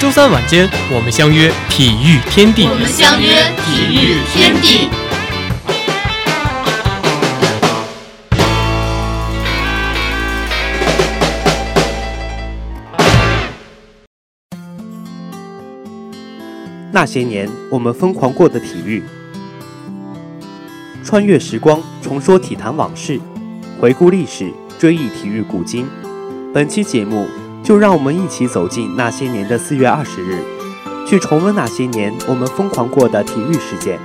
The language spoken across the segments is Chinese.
周三晚间，我们相约体育天地。我们相约体育天地。那些年，我们疯狂过的体育，穿越时光，重说体坛往事，回顾历史，追忆体育古今。本期节目，就让我们一起走进那些年的四月二十日，去重温那些年我们疯狂过的体育事件。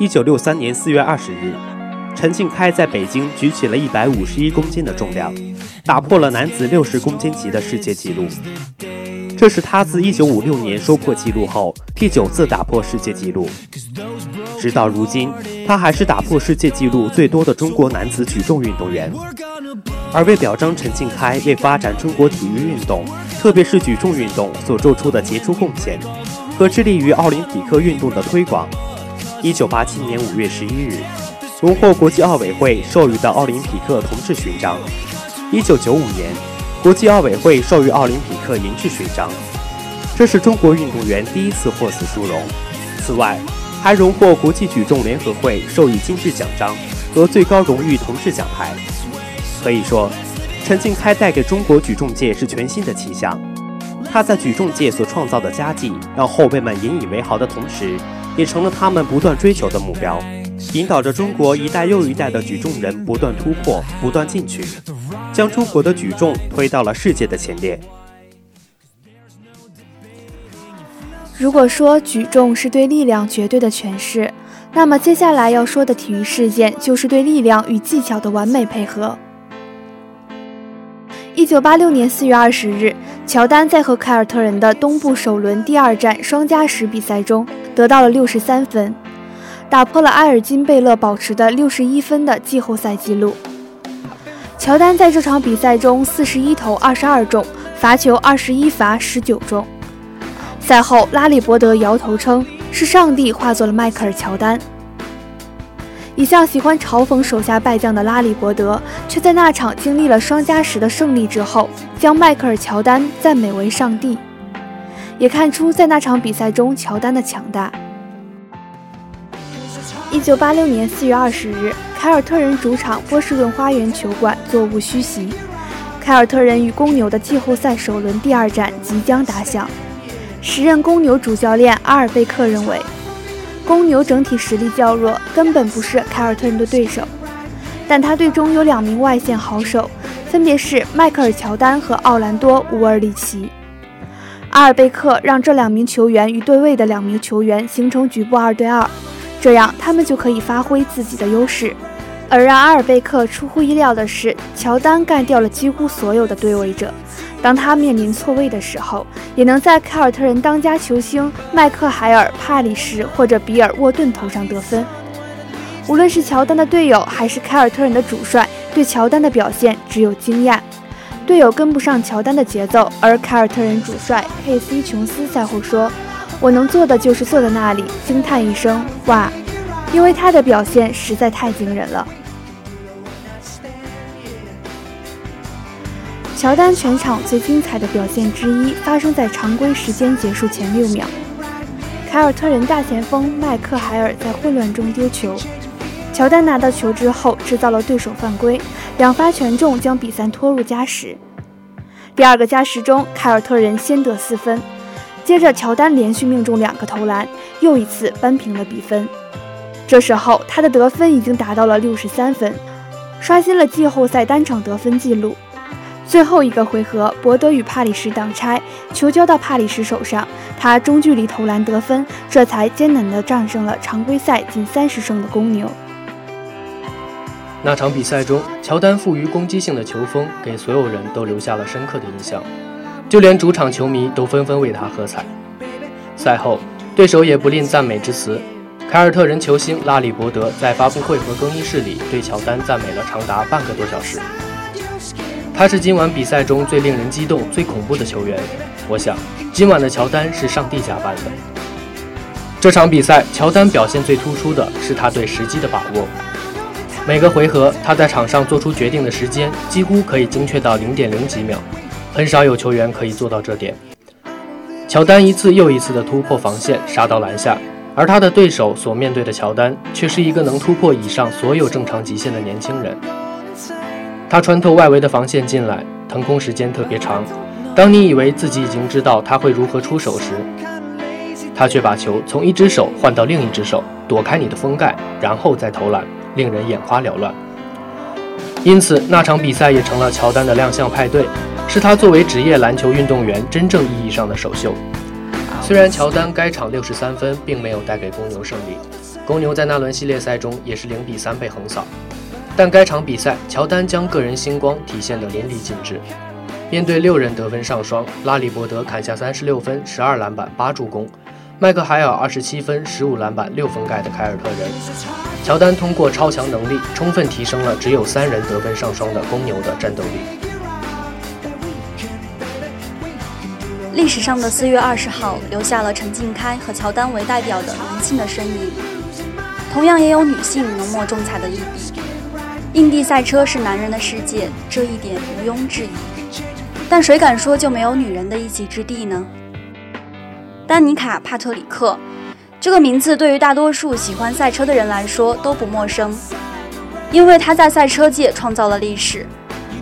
一九六三年四月二十日，陈庆开在北京举起了一百五十一公斤的重量。打破了男子六十公斤级的世界纪录，这是他自一九五六年收破纪录后第九次打破世界纪录。直到如今，他还是打破世界纪录最多的中国男子举重运动员。而为表彰陈庆开为发展中国体育运动，特别是举重运动所做出的杰出贡献，和致力于奥林匹克运动的推广，一九八七年五月十一日，荣获国际奥委会授予的奥林匹克同志勋章。一九九五年，国际奥委会授予奥林匹克银质勋章，这是中国运动员第一次获此殊荣。此外，还荣获国际举重联合会授予金质奖章和最高荣誉铜质奖牌。可以说，陈庆开带给中国举重界是全新的气象。他在举重界所创造的佳绩，让后辈们引以为豪的同时，也成了他们不断追求的目标，引导着中国一代又一代的举重人不断突破、不断进取。将中国的举重推到了世界的前列。如果说举重是对力量绝对的诠释，那么接下来要说的体育事件就是对力量与技巧的完美配合。一九八六年四月二十日，乔丹在和凯尔特人的东部首轮第二战双加时比赛中得到了六十三分，打破了埃尔金贝勒保持的六十一分的季后赛纪录。乔丹在这场比赛中四十一投二十二中，罚球二十一罚十九中。赛后，拉里伯德摇头称是上帝化作了迈克尔乔丹。一向喜欢嘲讽手下败将的拉里伯德，却在那场经历了双加时的胜利之后，将迈克尔乔丹赞美为上帝，也看出在那场比赛中乔丹的强大。一九八六年四月二十日。凯尔特人主场波士顿花园球馆座无虚席，凯尔特人与公牛的季后赛首轮第二战即将打响。时任公牛主教练阿尔贝克认为，公牛整体实力较弱，根本不是凯尔特人的对手。但他队中有两名外线好手，分别是迈克尔乔丹和奥兰多乌尔里奇。阿尔贝克让这两名球员与对位的两名球员形成局部二对二，这样他们就可以发挥自己的优势。而让阿尔贝克出乎意料的是，乔丹干掉了几乎所有的对位者。当他面临错位的时候，也能在凯尔特人当家球星麦克海尔、帕里什或者比尔沃顿头上得分。无论是乔丹的队友，还是凯尔特人的主帅，对乔丹的表现只有惊讶。队友跟不上乔丹的节奏，而凯尔特人主帅佩斯琼斯赛后说：“我能做的就是坐在那里惊叹一声，哇！”因为他的表现实在太惊人了。乔丹全场最精彩的表现之一发生在常规时间结束前六秒，凯尔特人大前锋麦克海尔在混乱中丢球，乔丹拿到球之后制造了对手犯规，两发全中将比赛拖入加时。第二个加时中，凯尔特人先得四分，接着乔丹连续命中两个投篮，又一次扳平了比分。这时候，他的得分已经达到了六十三分，刷新了季后赛单场得分纪录。最后一个回合，博德与帕里什挡拆，球交到帕里什手上，他中距离投篮得分，这才艰难地战胜了常规赛近三十胜的公牛。那场比赛中，乔丹富于攻击性的球风给所有人都留下了深刻的印象，就连主场球迷都纷纷为他喝彩。赛后，对手也不吝赞美之词。凯尔特人球星拉里伯德在发布会和更衣室里对乔丹赞美了长达半个多小时。他是今晚比赛中最令人激动、最恐怖的球员。我想，今晚的乔丹是上帝假扮的。这场比赛，乔丹表现最突出的是他对时机的把握。每个回合，他在场上做出决定的时间几乎可以精确到零点零几秒，很少有球员可以做到这点。乔丹一次又一次地突破防线，杀到篮下，而他的对手所面对的乔丹却是一个能突破以上所有正常极限的年轻人。他穿透外围的防线进来，腾空时间特别长。当你以为自己已经知道他会如何出手时，他却把球从一只手换到另一只手，躲开你的封盖，然后再投篮，令人眼花缭乱。因此，那场比赛也成了乔丹的亮相派对，是他作为职业篮球运动员真正意义上的首秀。虽然乔丹该场六十三分并没有带给公牛胜利，公牛在那轮系列赛中也是零比三被横扫，但该场比赛乔丹将个人星光体现得淋漓尽致。面对六人得分上双，拉里伯德砍下三十六分、十二篮板、八助攻。麦克海尔二十七分、十五篮板、六封盖的凯尔特人，乔丹通过超强能力，充分提升了只有三人得分上双的公牛的战斗力。历史上的四月二十号留下了陈静开和乔丹为代表的男性的身影，同样也有女性浓墨重彩的一笔。印地赛车是男人的世界，这一点毋庸置疑。但谁敢说就没有女人的一席之地呢？丹尼卡·帕特里克，这个名字对于大多数喜欢赛车的人来说都不陌生，因为他在赛车界创造了历史。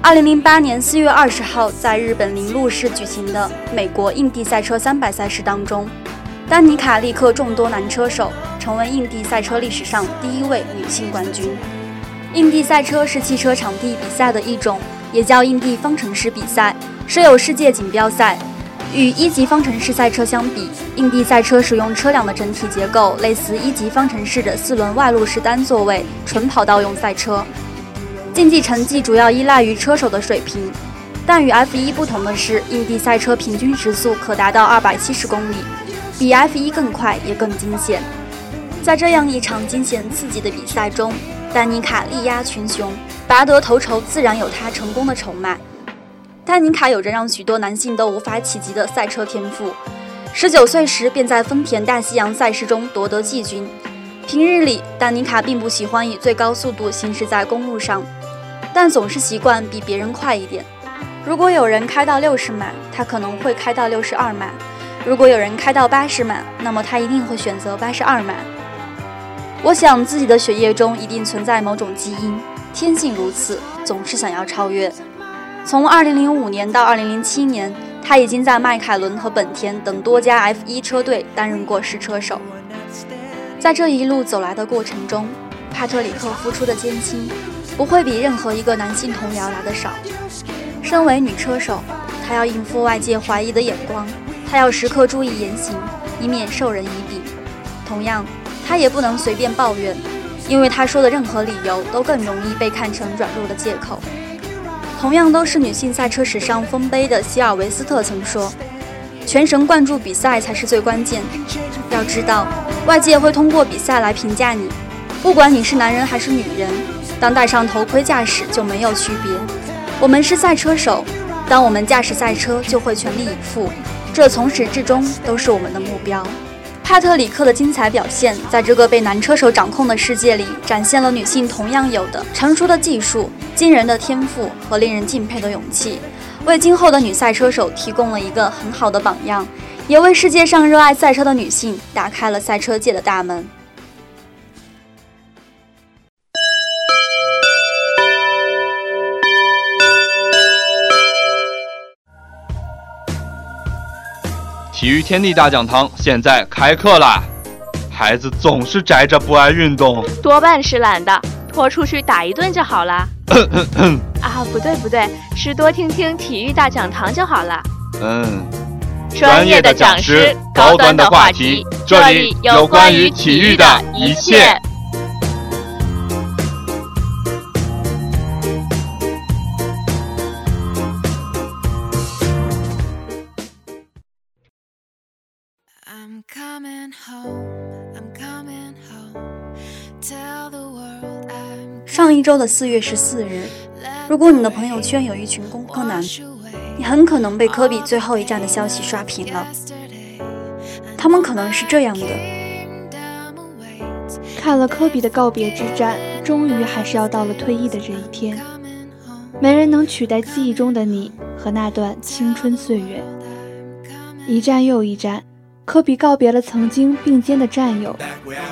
2008年4月20号，在日本铃鹿市举行的美国印地赛车300赛事当中，丹尼卡力克众多男车手，成为印地赛车历史上第一位女性冠军。印地赛车是汽车场地比赛的一种，也叫印地方程式比赛，设有世界锦标赛。与一级方程式赛车相比，印地赛车使用车辆的整体结构类似一级方程式的四轮外露式单座位纯跑道用赛车。竞技成绩主要依赖于车手的水平，但与 F1 不同的是，印地赛车平均时速可达到二百七十公里，比 F1 更快也更惊险。在这样一场惊险刺激的比赛中，丹尼卡力压群雄，拔得头筹，自然有他成功的筹码。丹尼卡有着让许多男性都无法企及的赛车天赋。十九岁时便在丰田大西洋赛事中夺得季军。平日里，丹尼卡并不喜欢以最高速度行驶在公路上，但总是习惯比别人快一点。如果有人开到六十码，他可能会开到六十二码；如果有人开到八十码，那么他一定会选择八十二码。我想自己的血液中一定存在某种基因，天性如此，总是想要超越。从2005年到2007年，他已经在迈凯伦和本田等多家 F1 车队担任过试车手。在这一路走来的过程中，帕特里克付出的艰辛不会比任何一个男性同僚来的少。身为女车手，她要应付外界怀疑的眼光，她要时刻注意言行，以免授人以柄。同样，她也不能随便抱怨，因为她说的任何理由都更容易被看成软弱的借口。同样都是女性赛车史上丰碑的希尔维斯特曾说：“全神贯注比赛才是最关键。要知道，外界会通过比赛来评价你，不管你是男人还是女人。当戴上头盔驾驶就没有区别。我们是赛车手，当我们驾驶赛车就会全力以赴，这从始至终都是我们的目标。”帕特里克的精彩表现，在这个被男车手掌控的世界里，展现了女性同样有的成熟的技术、惊人的天赋和令人敬佩的勇气，为今后的女赛车手提供了一个很好的榜样，也为世界上热爱赛车的女性打开了赛车界的大门。体育天地大讲堂现在开课啦！孩子总是宅着不爱运动，多半是懒的，拖出去打一顿就好了。啊，不对不对，是多听听体育大讲堂就好了。嗯，专业的讲师，高端的话题，这里有关于体育的一切。上一周的四月十四日，如果你的朋友圈有一群工科男，你很可能被科比最后一战的消息刷屏了。他们可能是这样的：看了科比的告别之战，终于还是要到了退役的这一天。没人能取代记忆中的你和那段青春岁月。一站又一战。科比告别了曾经并肩的战友，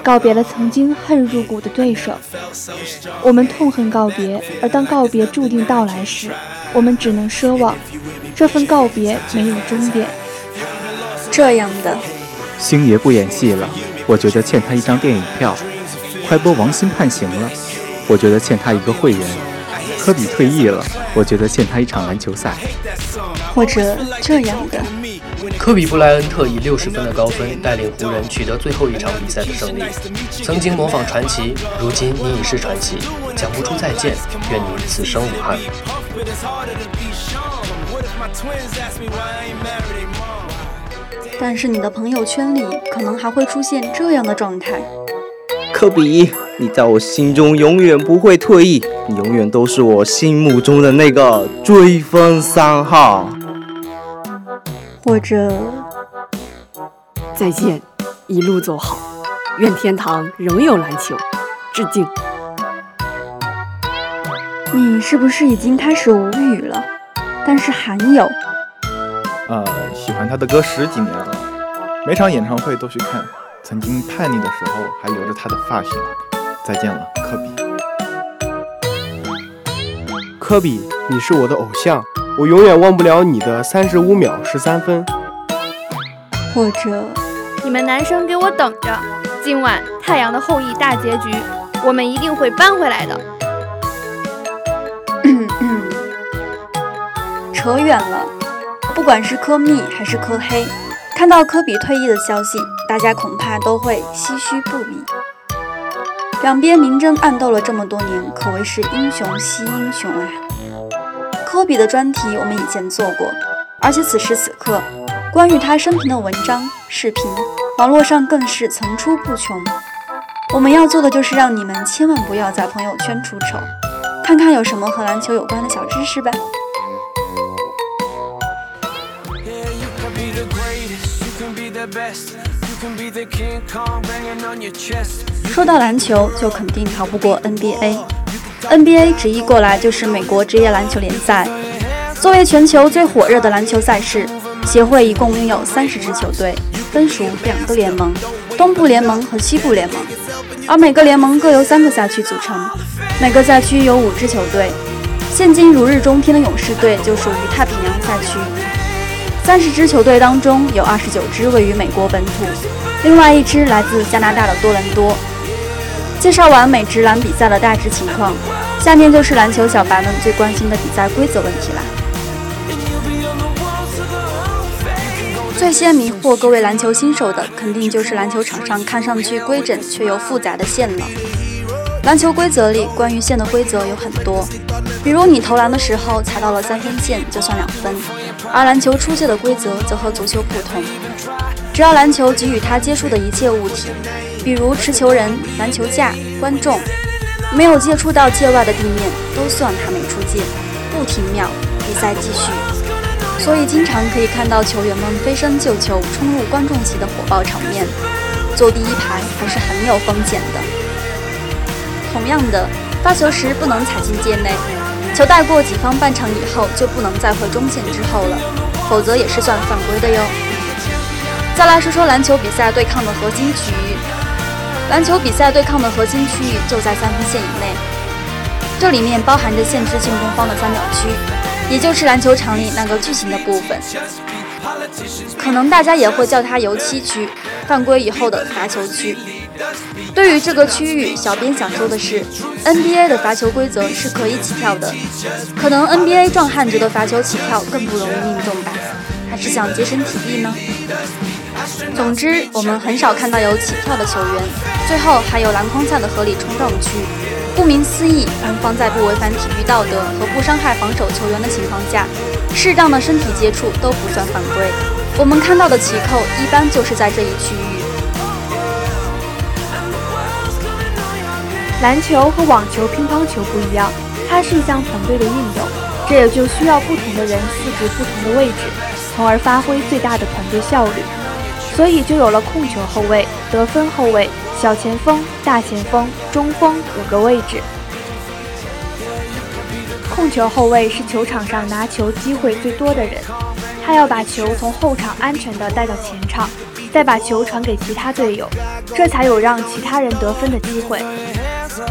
告别了曾经恨入骨的对手。我们痛恨告别，而当告别注定到来时，我们只能奢望这份告别没有终点。这样的，星爷不演戏了，我觉得欠他一张电影票。快播王鑫判刑了，我觉得欠他一个会员。科比退役了，我觉得欠他一场篮球赛。或者这样的。科比布莱恩特以六十分的高分带领湖人取得最后一场比赛的胜利。曾经模仿传奇，如今你已是传奇，讲不出再见，愿你此生无憾。但是你的朋友圈里可能还会出现这样的状态：科比，你在我心中永远不会退役，你永远都是我心目中的那个追风三号。或者，再见，一路走好，愿天堂仍有篮球，致敬。你是不是已经开始无语了？但是还有，呃，喜欢他的歌十几年了，每场演唱会都去看。曾经叛逆的时候还留着他的发型。再见了，科比。科比，你是我的偶像。我永远忘不了你的三十五秒十三分，或者你们男生给我等着，今晚《太阳的后裔》大结局，我们一定会扳回来的。扯远了，不管是科密还是科黑，看到科比退役的消息，大家恐怕都会唏嘘不已。两边明争暗斗了这么多年，可谓是英雄惜英雄啊。科比的专题我们以前做过，而且此时此刻，关于他生平的文章、视频，网络上更是层出不穷。我们要做的就是让你们千万不要在朋友圈出丑，看看有什么和篮球有关的小知识吧。说到篮球，就肯定逃不过 NBA。NBA 直译过来就是美国职业篮球联赛。作为全球最火热的篮球赛事，协会一共拥有三十支球队，分属两个联盟：东部联盟和西部联盟。而每个联盟各由三个赛区组成，每个赛区有五支球队。现今如日中天的勇士队就属于太平洋赛区。三十支球队当中，有二十九支位于美国本土，另外一支来自加拿大的多伦多。介绍完美职篮比赛的大致情况，下面就是篮球小白们最关心的比赛规则问题啦。最先迷惑各位篮球新手的，肯定就是篮球场上看上去规整却又复杂的线了。篮球规则里关于线的规则有很多，比如你投篮的时候踩到了三分线就算两分，而篮球出界的规则则和足球不同，只要篮球给予它接触的一切物体。比如持球人、篮球架、观众，没有接触到界外的地面，都算他没出界，不停秒，比赛继续。所以经常可以看到球员们飞身救球，冲入观众席的火爆场面。坐第一排还是很有风险的。同样的，发球时不能踩进界内，球带过己方半场以后就不能再回中线之后了，否则也是算犯规的哟。再来说说篮球比赛对抗的核心区域。篮球比赛对抗的核心区域就在三分线以内，这里面包含着限制进攻方的三秒区，也就是篮球场里那个巨型的部分。可能大家也会叫它油漆区，犯规以后的罚球区。对于这个区域，小编想说的是，NBA 的罚球规则是可以起跳的，可能 NBA 壮汉觉得罚球起跳更不容易命中吧，还是想节省体力呢？总之，我们很少看到有起跳的球员。最后还有篮筐下的合理冲撞区。顾名思义，攻方在不违反体育道德和不伤害防守球员的情况下，适当的身体接触都不算犯规。我们看到的起扣一般就是在这一区域。篮球和网球、乒乓球不一样，它是一项团队的运动，这也就需要不同的人四肢不同的位置，从而发挥最大的团队效率。所以就有了控球后卫、得分后卫、小前锋、大前锋、中锋五个位置。控球后卫是球场上拿球机会最多的人，他要把球从后场安全的带到前场，再把球传给其他队友，这才有让其他人得分的机会。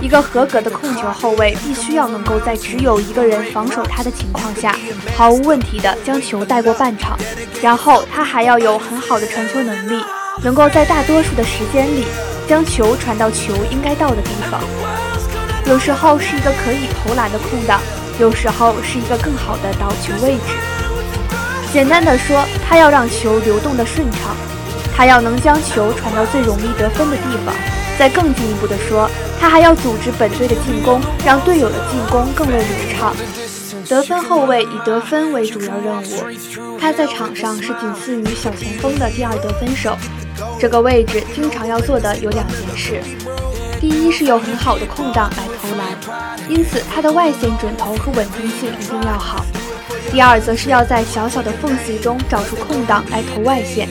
一个合格的控球后卫必须要能够在只有一个人防守他的情况下，毫无问题地将球带过半场，然后他还要有很好的传球能力，能够在大多数的时间里将球传到球应该到的地方。有时候是一个可以投篮的空档。有时候是一个更好的导球位置。简单的说，他要让球流动的顺畅，他要能将球传到最容易得分的地方。再更进一步的说，他还要组织本队的进攻，让队友的进攻更为流畅。得分后卫以得分为主要任务，他在场上是仅次于小前锋的第二得分手。这个位置经常要做的有两件事。第一是有很好的空档来投篮，因此他的外线准头和稳定性一定要好。第二则是要在小小的缝隙中找出空档来投外线，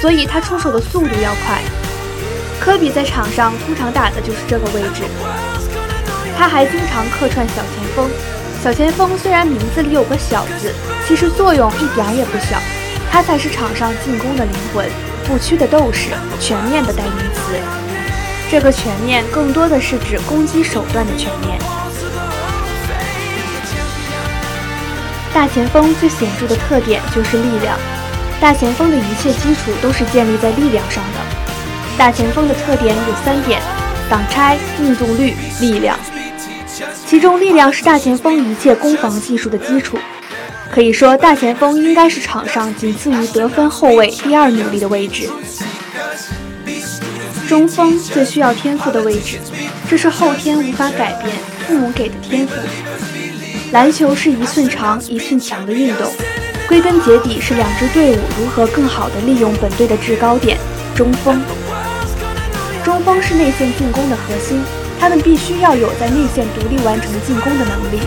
所以他出手的速度要快。科比在场上通常打的就是这个位置，他还经常客串小前锋。小前锋虽然名字里有个小字，其实作用一点也不小，他才是场上进攻的灵魂，不屈的斗士，全面的代名词。这个全面更多的是指攻击手段的全面。大前锋最显著的特点就是力量，大前锋的一切基础都是建立在力量上的。大前锋的特点有三点：挡拆、命中率、力量。其中力量是大前锋一切攻防技术的基础。可以说，大前锋应该是场上仅次于得分后卫第二努力的位置。中锋最需要天赋的位置，这是后天无法改变，父母给的天赋。篮球是一寸长一寸强的运动，归根结底是两支队伍如何更好地利用本队的制高点——中锋。中锋是内线进攻的核心，他们必须要有在内线独立完成进攻的能力。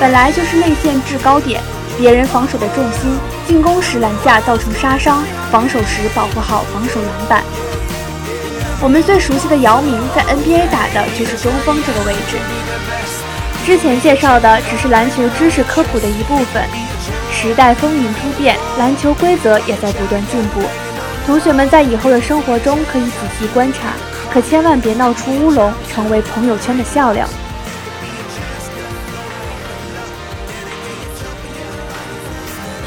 本来就是内线制高点，别人防守的重心，进攻时篮下造成杀伤，防守时保护好防守篮板。我们最熟悉的姚明在 NBA 打的就是中锋这个位置。之前介绍的只是篮球知识科普的一部分，时代风云突变，篮球规则也在不断进步。同学们在以后的生活中可以仔细观察，可千万别闹出乌龙，成为朋友圈的笑料。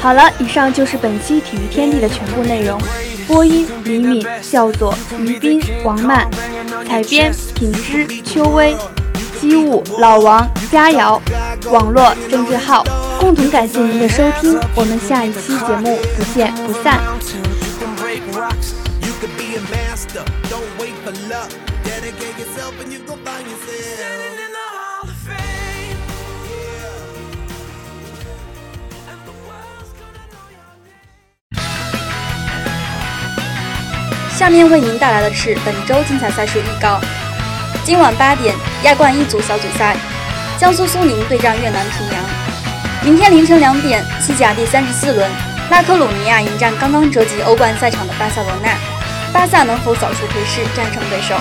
好了，以上就是本期体育天地的全部内容。播音：李敏、校佐、于斌、王曼；采编：品之、秋薇；机务：老王、佳瑶；网络：郑志浩。共同感谢您的收听，我们下一期节目不见不散。下面为您带来的是本周精彩赛事预告。今晚八点，亚冠一组小组赛，江苏苏宁对战越南平阳。明天凌晨两点，西甲第三十四轮，拉科鲁尼亚迎战刚刚折戟欧冠赛场的巴塞罗那，巴萨能否扫除颓势，战胜对手？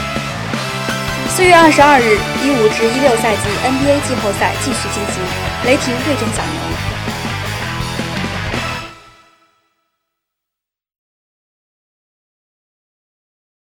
四月二十二日，一五至一六赛季 NBA 季后赛继续进行，雷霆对阵小牛。